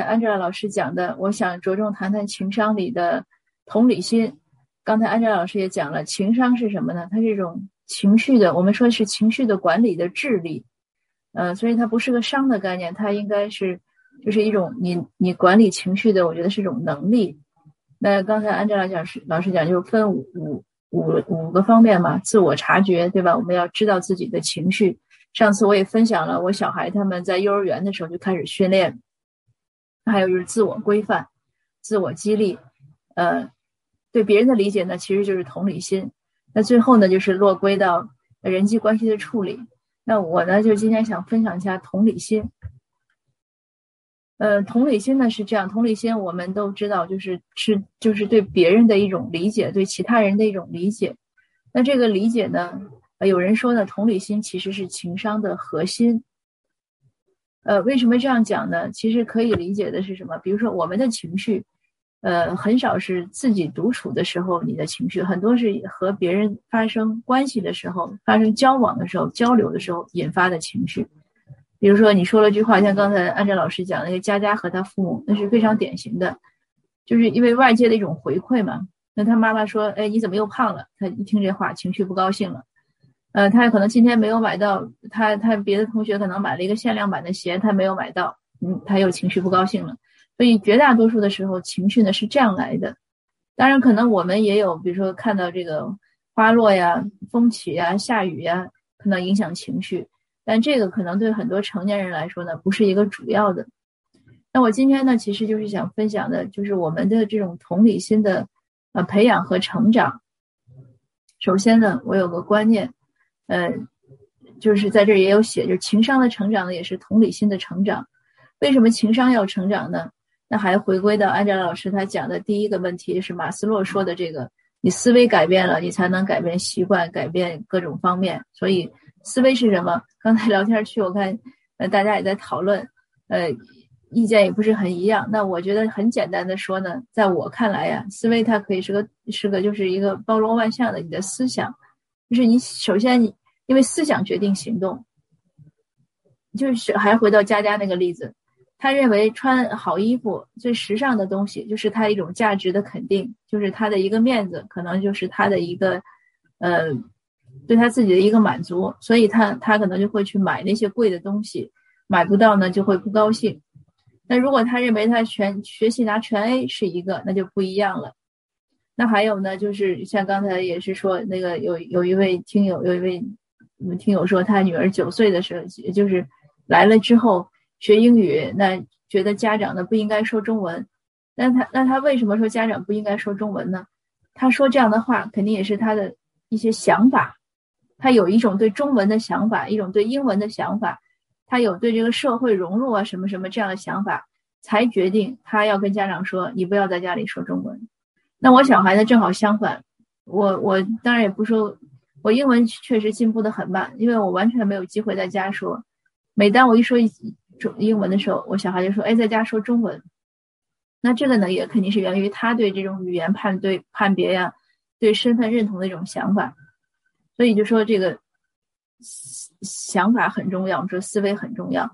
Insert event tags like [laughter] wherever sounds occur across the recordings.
安吉拉老师讲的，我想着重谈谈情商里的同理心。刚才安吉拉老师也讲了，情商是什么呢？它是一种情绪的，我们说是情绪的管理的智力。呃，所以它不是个商的概念，它应该是就是一种你你管理情绪的，我觉得是一种能力。那刚才安吉拉讲是老师讲，就是分五五五五个方面嘛，自我察觉，对吧？我们要知道自己的情绪。上次我也分享了，我小孩他们在幼儿园的时候就开始训练。还有就是自我规范、自我激励，呃，对别人的理解呢，其实就是同理心。那最后呢，就是落归到人际关系的处理。那我呢，就今天想分享一下同理心。呃，同理心呢是这样，同理心我们都知道，就是是就是对别人的一种理解，对其他人的一种理解。那这个理解呢，有人说呢，同理心其实是情商的核心。呃，为什么这样讲呢？其实可以理解的是什么？比如说，我们的情绪，呃，很少是自己独处的时候你的情绪，很多是和别人发生关系的时候、发生交往的时候、交流的时候引发的情绪。比如说，你说了句话，像刚才安哲老师讲那个佳佳和他父母，那是非常典型的，就是因为外界的一种回馈嘛。那他妈妈说：“哎，你怎么又胖了？”他一听这话，情绪不高兴了。呃，他可能今天没有买到，他他别的同学可能买了一个限量版的鞋，他没有买到，嗯，他又情绪不高兴了。所以绝大多数的时候，情绪呢是这样来的。当然，可能我们也有，比如说看到这个花落呀、风起呀、下雨呀，可能影响情绪。但这个可能对很多成年人来说呢，不是一个主要的。那我今天呢，其实就是想分享的，就是我们的这种同理心的呃培养和成长。首先呢，我有个观念。呃，就是在这也有写，就是情商的成长呢，也是同理心的成长。为什么情商要成长呢？那还回归到安哲老师他讲的第一个问题，是马斯洛说的这个：你思维改变了，你才能改变习惯，改变各种方面。所以思维是什么？刚才聊天区我看，呃，大家也在讨论，呃，意见也不是很一样。那我觉得很简单的说呢，在我看来呀，思维它可以是个是个就是一个包罗万象的你的思想，就是你首先你。因为思想决定行动，就是还回到佳佳那个例子，他认为穿好衣服最时尚的东西就是他一种价值的肯定，就是他的一个面子，可能就是他的一个，呃，对他自己的一个满足，所以他他可能就会去买那些贵的东西，买不到呢就会不高兴。那如果他认为他全学习拿全 A 是一个，那就不一样了。那还有呢，就是像刚才也是说那个有有一位听友有一位。我们听友说，他女儿九岁的时候，也就是来了之后学英语，那觉得家长呢不应该说中文。那他那他为什么说家长不应该说中文呢？他说这样的话，肯定也是他的一些想法。他有一种对中文的想法，一种对英文的想法，他有对这个社会融入啊什么什么这样的想法，才决定他要跟家长说，你不要在家里说中文。那我小孩呢，正好相反。我我当然也不说。我英文确实进步的很慢，因为我完全没有机会在家说。每当我一说中英文的时候，我小孩就说：“哎，在家说中文。”那这个呢，也肯定是源于他对这种语言判对判别呀、对身份认同的一种想法。所以就说这个想法很重要，我们说思维很重要。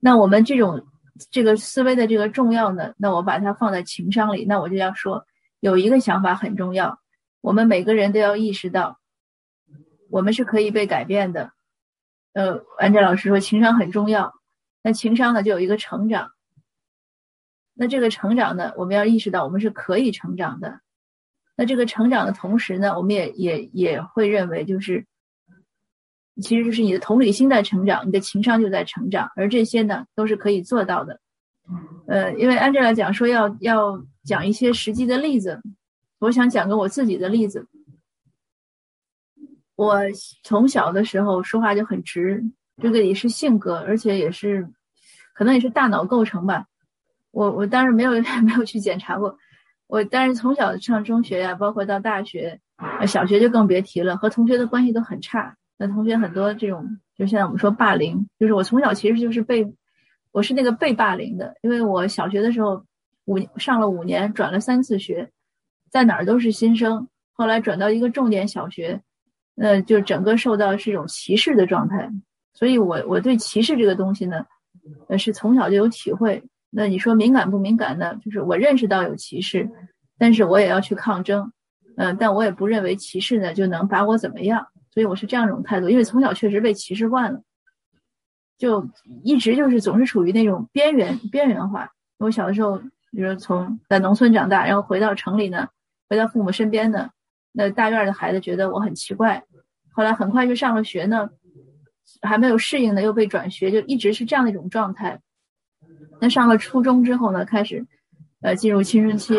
那我们这种这个思维的这个重要呢，那我把它放在情商里，那我就要说有一个想法很重要，我们每个人都要意识到。我们是可以被改变的，呃，安哲老师说情商很重要，那情商呢就有一个成长，那这个成长呢，我们要意识到我们是可以成长的，那这个成长的同时呢，我们也也也会认为就是，其实就是你的同理心在成长，你的情商就在成长，而这些呢都是可以做到的，呃，因为安哲来讲说要要讲一些实际的例子，我想讲个我自己的例子。我从小的时候说话就很直，这个也是性格，而且也是，可能也是大脑构成吧。我我当时没有 [laughs] 没有去检查过，我但是从小上中学呀，包括到大学，小学就更别提了，和同学的关系都很差。那同学很多这种，就现在我们说霸凌，就是我从小其实就是被，我是那个被霸凌的，因为我小学的时候五上了五年，转了三次学，在哪儿都是新生，后来转到一个重点小学。那就整个受到是一种歧视的状态，所以我我对歧视这个东西呢，呃是从小就有体会。那你说敏感不敏感呢？就是我认识到有歧视，但是我也要去抗争，嗯，但我也不认为歧视呢就能把我怎么样，所以我是这样一种态度，因为从小确实被歧视惯了，就一直就是总是处于那种边缘边缘化。我小的时候，比如从在农村长大，然后回到城里呢，回到父母身边呢，那大院的孩子觉得我很奇怪，后来很快就上了学呢，还没有适应呢，又被转学，就一直是这样的一种状态。那上了初中之后呢，开始，呃，进入青春期。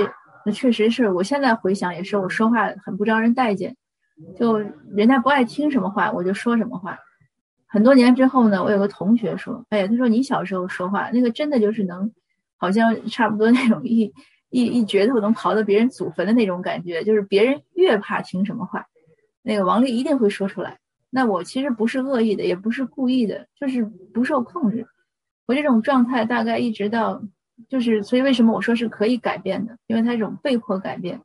那确实是我现在回想，也是我说话很不招人待见，就人家不爱听什么话，我就说什么话。很多年之后呢，我有个同学说：“哎，他说你小时候说话那个真的就是能，好像差不多那种一一一决斗能刨到别人祖坟的那种感觉，就是别人越怕听什么话，那个王丽一定会说出来。那我其实不是恶意的，也不是故意的，就是不受控制。”我这种状态大概一直到，就是所以为什么我说是可以改变的？因为它这种被迫改变。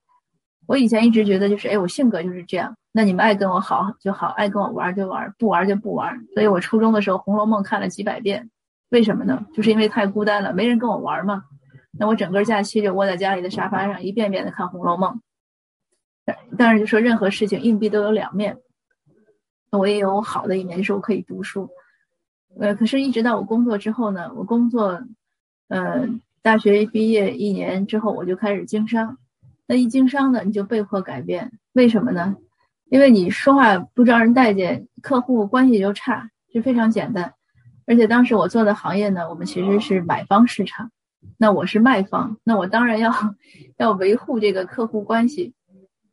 我以前一直觉得就是，哎，我性格就是这样。那你们爱跟我好就好，爱跟我玩就玩，不玩就不玩。所以我初中的时候《红楼梦》看了几百遍，为什么呢？就是因为太孤单了，没人跟我玩嘛。那我整个假期就窝在家里的沙发上，一遍遍的看《红楼梦》。当然就说任何事情硬币都有两面，我也有好的一面，就是我可以读书。呃，可是，一直到我工作之后呢，我工作，呃，大学毕业一年之后，我就开始经商。那一经商呢，你就被迫改变，为什么呢？因为你说话不招人待见，客户关系就差，就非常简单。而且当时我做的行业呢，我们其实是买方市场，那我是卖方，那我当然要 [laughs] 要维护这个客户关系。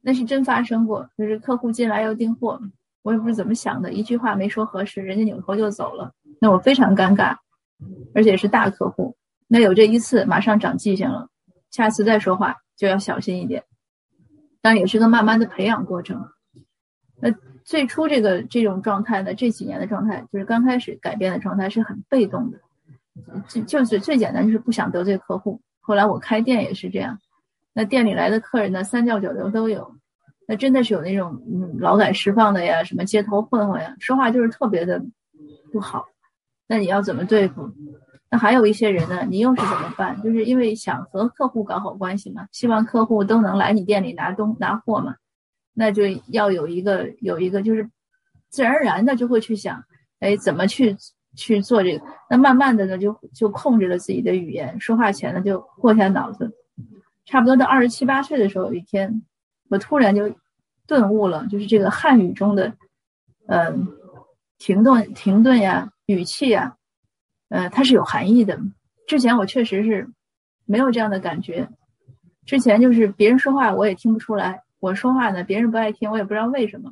那是真发生过，就是客户进来要订货，我也不知怎么想的，一句话没说合适，人家扭头就走了。那我非常尴尬，而且是大客户。那有这一次，马上长记性了，下次再说话就要小心一点。当然也是个慢慢的培养过程。那最初这个这种状态呢，这几年的状态，就是刚开始改变的状态是很被动的，就就是最简单就是不想得罪客户。后来我开店也是这样，那店里来的客人呢，三教九流都有。那真的是有那种嗯劳改释放的呀，什么街头混混呀，说话就是特别的不好。那你要怎么对付？那还有一些人呢，你又是怎么办？就是因为想和客户搞好关系嘛，希望客户都能来你店里拿东拿货嘛，那就要有一个有一个就是自然而然的就会去想，哎，怎么去去做这个？那慢慢的呢，就就控制了自己的语言，说话前呢就过下脑子。差不多到二十七八岁的时候，有一天我突然就顿悟了，就是这个汉语中的嗯停顿停顿呀。语气呀，呃，它是有含义的。之前我确实是没有这样的感觉。之前就是别人说话我也听不出来，我说话呢别人不爱听，我也不知道为什么。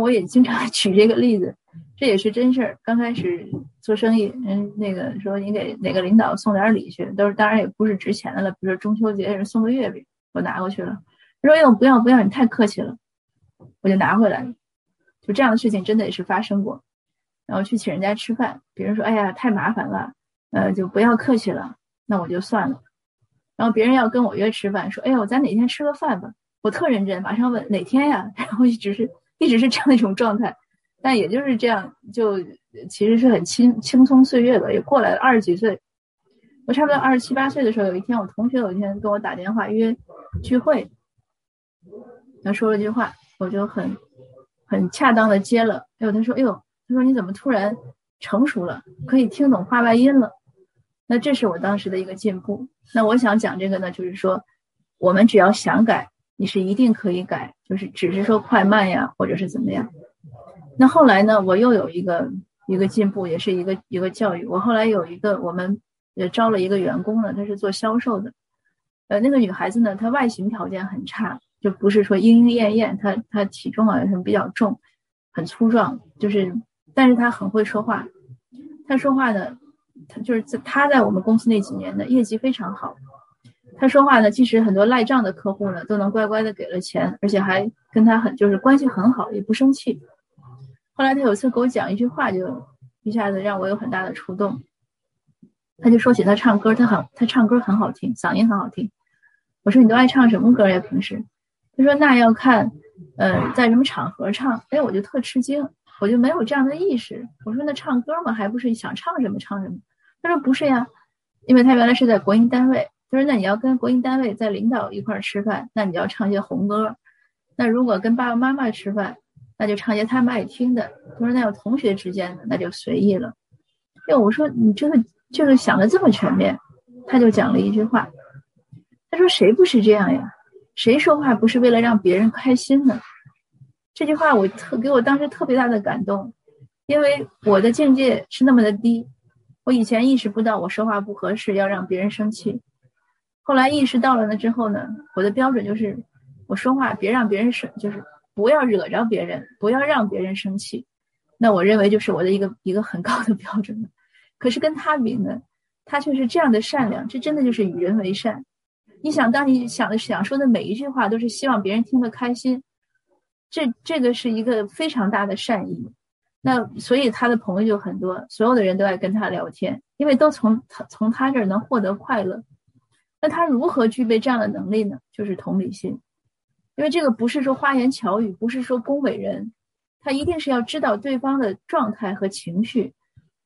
我也经常 [laughs] 举这个例子，这也是真事儿。刚开始做生意，人那个说你给哪个领导送点礼去，都是当然也不是值钱的了，比如说中秋节人送个月饼，我拿过去了。他说：“哟，不要不要，你太客气了。”我就拿回来了。就这样的事情真的也是发生过。然后去请人家吃饭，别人说：“哎呀，太麻烦了，呃，就不要客气了。”那我就算了。然后别人要跟我约吃饭，说：“哎呦，咱哪天吃个饭吧？”我特认真，马上问哪天呀？[laughs] 然后一直是一直是这样一种状态。但也就是这样，就其实是很轻轻松岁月吧，也过来了二十几岁。我差不多二十七八岁的时候，有一天我同学有一天跟我打电话约聚会，他说了句话，我就很很恰当的接了。哎呦，他说：“哎呦。”他说：“你怎么突然成熟了，可以听懂话外音了？”那这是我当时的一个进步。那我想讲这个呢，就是说，我们只要想改，你是一定可以改，就是只是说快慢呀，或者是怎么样。那后来呢，我又有一个一个进步，也是一个一个教育。我后来有一个，我们也招了一个员工呢，她是做销售的。呃，那个女孩子呢，她外形条件很差，就不是说莺莺燕燕，她她体重好像是比较重，很粗壮，就是。但是她很会说话，他说话呢，他就是在他在我们公司那几年的业绩非常好。他说话呢，即使很多赖账的客户呢，都能乖乖的给了钱，而且还跟他很就是关系很好，也不生气。后来他有次给我讲一句话，就一下子让我有很大的触动。他就说起他唱歌，他很他唱歌很好听，嗓音很好听。我说你都爱唱什么歌呀？平时？他说那要看，呃，在什么场合唱。哎，我就特吃惊。我就没有这样的意识。我说那唱歌嘛，还不是想唱什么唱什么？他说不是呀，因为他原来是在国营单位，说那你要跟国营单位在领导一块儿吃饭，那你要唱些红歌。那如果跟爸爸妈妈吃饭，那就唱些他们爱听的。他说那要同学之间的，那就随意了。因为，我说你这个就是想的这么全面，他就讲了一句话，他说谁不是这样呀？谁说话不是为了让别人开心呢？这句话我特给我当时特别大的感动，因为我的境界是那么的低。我以前意识不到我说话不合适，要让别人生气。后来意识到了呢之后呢，我的标准就是我说话别让别人生，就是不要惹着别人，不要让别人生气。那我认为就是我的一个一个很高的标准了。可是跟他比呢，他却是这样的善良，这真的就是与人为善。你想，当你想的想说的每一句话都是希望别人听得开心，这这个是一个非常大的善意。那所以他的朋友就很多，所有的人都爱跟他聊天，因为都从他从他这儿能获得快乐。那他如何具备这样的能力呢？就是同理心，因为这个不是说花言巧语，不是说恭维人，他一定是要知道对方的状态和情绪，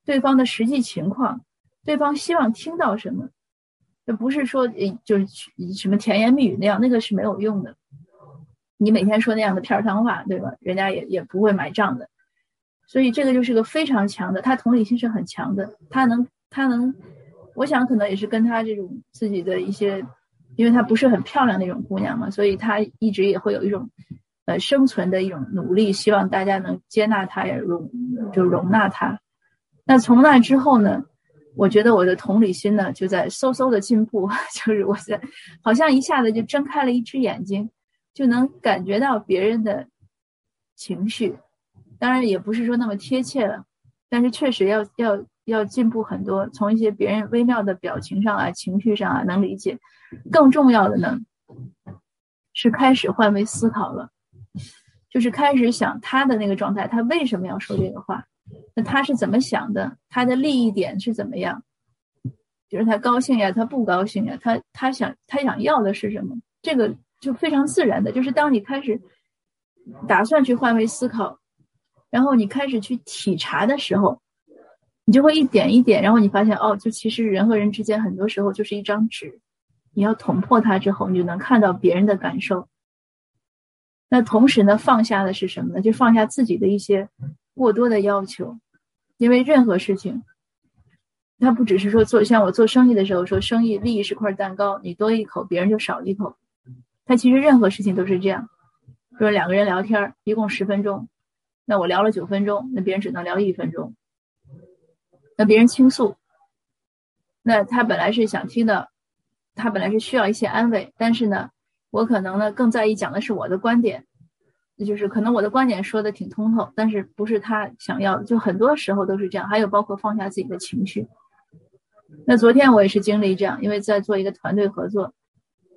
对方的实际情况，对方希望听到什么，这不是说就是什么甜言蜜语那样，那个是没有用的。你每天说那样的片儿汤话，对吧？人家也也不会买账的。所以这个就是个非常强的，他同理心是很强的，他能他能，我想可能也是跟她这种自己的一些，因为她不是很漂亮那种姑娘嘛，所以她一直也会有一种，呃，生存的一种努力，希望大家能接纳她，也容就容纳她。那从那之后呢，我觉得我的同理心呢就在嗖嗖的进步，[laughs] 就是我在好像一下子就睁开了一只眼睛，就能感觉到别人的情绪。当然也不是说那么贴切了，但是确实要要要进步很多。从一些别人微妙的表情上啊、情绪上啊，能理解。更重要的呢，是开始换位思考了，就是开始想他的那个状态，他为什么要说这个话？那他是怎么想的？他的利益点是怎么样？就是他高兴呀，他不高兴呀，他他想他想要的是什么？这个就非常自然的，就是当你开始打算去换位思考。然后你开始去体察的时候，你就会一点一点，然后你发现哦，就其实人和人之间很多时候就是一张纸，你要捅破它之后，你就能看到别人的感受。那同时呢，放下的是什么呢？就放下自己的一些过多的要求，因为任何事情，它不只是说做像我做生意的时候说生意利益是块蛋糕，你多一口，别人就少一口。它其实任何事情都是这样，说两个人聊天，一共十分钟。那我聊了九分钟，那别人只能聊一分钟。跟别人倾诉，那他本来是想听的，他本来是需要一些安慰，但是呢，我可能呢更在意讲的是我的观点，那就是可能我的观点说的挺通透，但是不是他想要，就很多时候都是这样。还有包括放下自己的情绪。那昨天我也是经历这样，因为在做一个团队合作，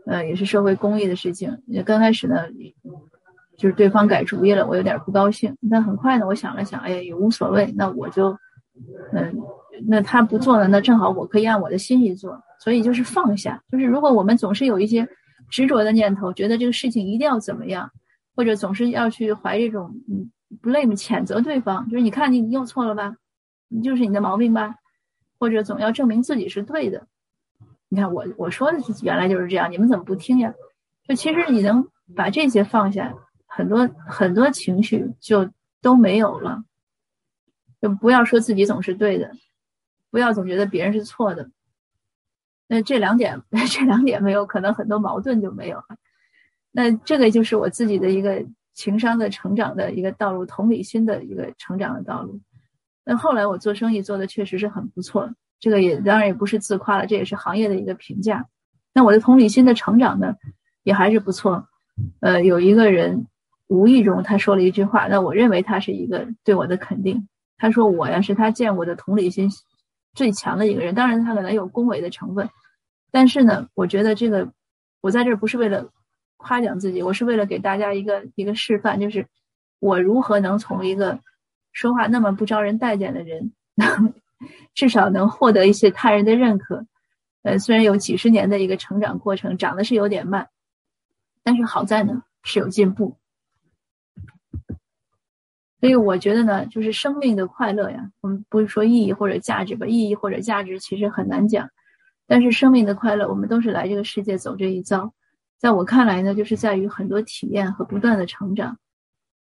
呃，也是社会公益的事情。刚开始呢。就是对方改主意了，我有点不高兴。但很快呢，我想了想，哎呀，也无所谓。那我就，嗯，那他不做了，那正好我可以按我的心意做。所以就是放下。就是如果我们总是有一些执着的念头，觉得这个事情一定要怎么样，或者总是要去怀这种嗯 blame 谴责对方，就是你看你又错了吧，你就是你的毛病吧，或者总要证明自己是对的。你看我我说的原来就是这样，你们怎么不听呀？就其实你能把这些放下。很多很多情绪就都没有了，就不要说自己总是对的，不要总觉得别人是错的。那这两点，[laughs] 这两点没有，可能很多矛盾就没有了。那这个就是我自己的一个情商的成长的一个道路，同理心的一个成长的道路。那后来我做生意做的确实是很不错，这个也当然也不是自夸了，这也是行业的一个评价。那我的同理心的成长呢，也还是不错。呃，有一个人。无意中他说了一句话，那我认为他是一个对我的肯定。他说我呀是他见过的同理心最强的一个人，当然他可能有恭维的成分，但是呢，我觉得这个我在这儿不是为了夸奖自己，我是为了给大家一个一个示范，就是我如何能从一个说话那么不招人待见的人，[laughs] 至少能获得一些他人的认可。呃，虽然有几十年的一个成长过程，长得是有点慢，但是好在呢是有进步。所以我觉得呢，就是生命的快乐呀，我们不是说意义或者价值吧，意义或者价值其实很难讲。但是生命的快乐，我们都是来这个世界走这一遭，在我看来呢，就是在于很多体验和不断的成长。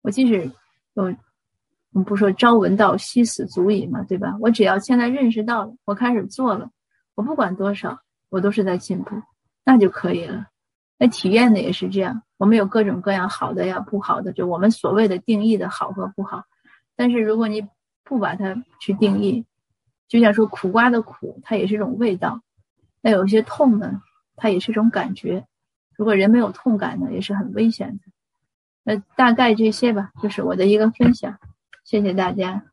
我即使有，我们不说朝闻道夕死足矣嘛，对吧？我只要现在认识到了，我开始做了，我不管多少，我都是在进步，那就可以了。那体验的也是这样，我们有各种各样好的呀，不好的，就我们所谓的定义的好和不好。但是如果你不把它去定义，就像说苦瓜的苦，它也是一种味道。那有些痛呢，它也是一种感觉。如果人没有痛感呢，也是很危险的。那大概这些吧，就是我的一个分享。谢谢大家。